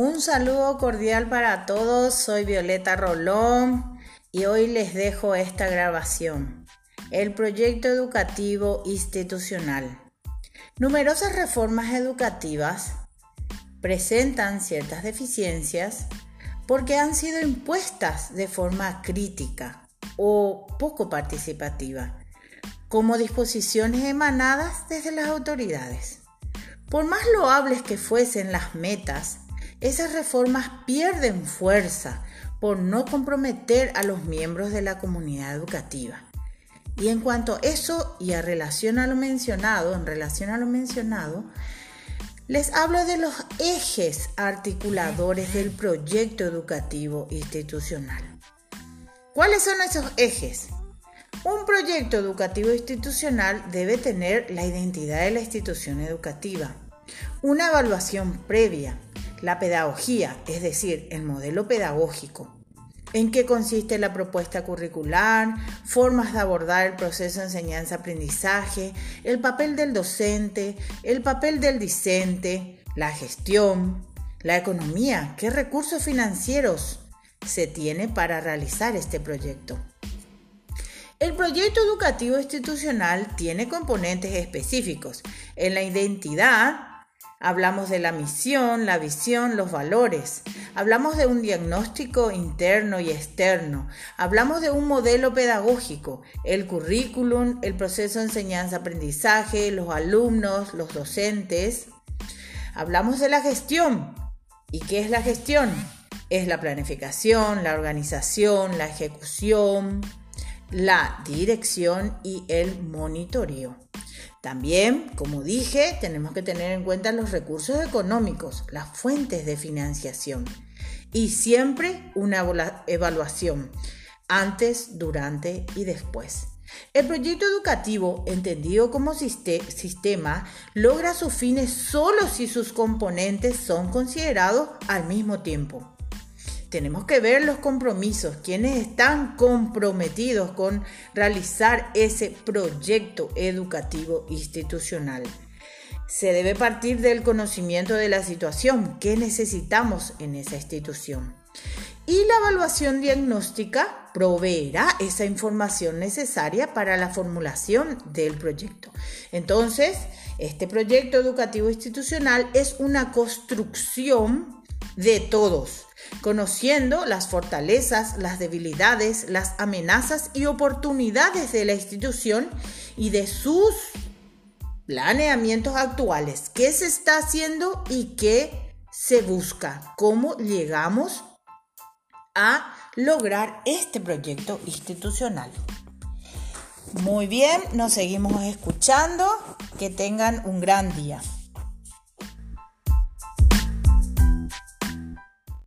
Un saludo cordial para todos, soy Violeta Rolón y hoy les dejo esta grabación. El proyecto educativo institucional. Numerosas reformas educativas presentan ciertas deficiencias porque han sido impuestas de forma crítica o poco participativa, como disposiciones emanadas desde las autoridades. Por más loables que fuesen las metas, esas reformas pierden fuerza por no comprometer a los miembros de la comunidad educativa. Y en cuanto a eso y a relación a lo mencionado, en relación a lo mencionado, les hablo de los ejes articuladores del proyecto educativo institucional. ¿Cuáles son esos ejes? Un proyecto educativo institucional debe tener la identidad de la institución educativa, una evaluación previa, la pedagogía, es decir, el modelo pedagógico. ¿En qué consiste la propuesta curricular? Formas de abordar el proceso de enseñanza-aprendizaje, el papel del docente, el papel del discente, la gestión, la economía, qué recursos financieros se tiene para realizar este proyecto. El proyecto educativo institucional tiene componentes específicos. En la identidad Hablamos de la misión, la visión, los valores. Hablamos de un diagnóstico interno y externo. Hablamos de un modelo pedagógico, el currículum, el proceso de enseñanza-aprendizaje, los alumnos, los docentes. Hablamos de la gestión. ¿Y qué es la gestión? Es la planificación, la organización, la ejecución, la dirección y el monitoreo. También, como dije, tenemos que tener en cuenta los recursos económicos, las fuentes de financiación y siempre una evaluación antes, durante y después. El proyecto educativo, entendido como sistema, logra sus fines solo si sus componentes son considerados al mismo tiempo tenemos que ver los compromisos, quienes están comprometidos con realizar ese proyecto educativo institucional. Se debe partir del conocimiento de la situación que necesitamos en esa institución. Y la evaluación diagnóstica proveerá esa información necesaria para la formulación del proyecto. Entonces, este proyecto educativo institucional es una construcción de todos conociendo las fortalezas, las debilidades, las amenazas y oportunidades de la institución y de sus planeamientos actuales. ¿Qué se está haciendo y qué se busca? ¿Cómo llegamos a lograr este proyecto institucional? Muy bien, nos seguimos escuchando. Que tengan un gran día.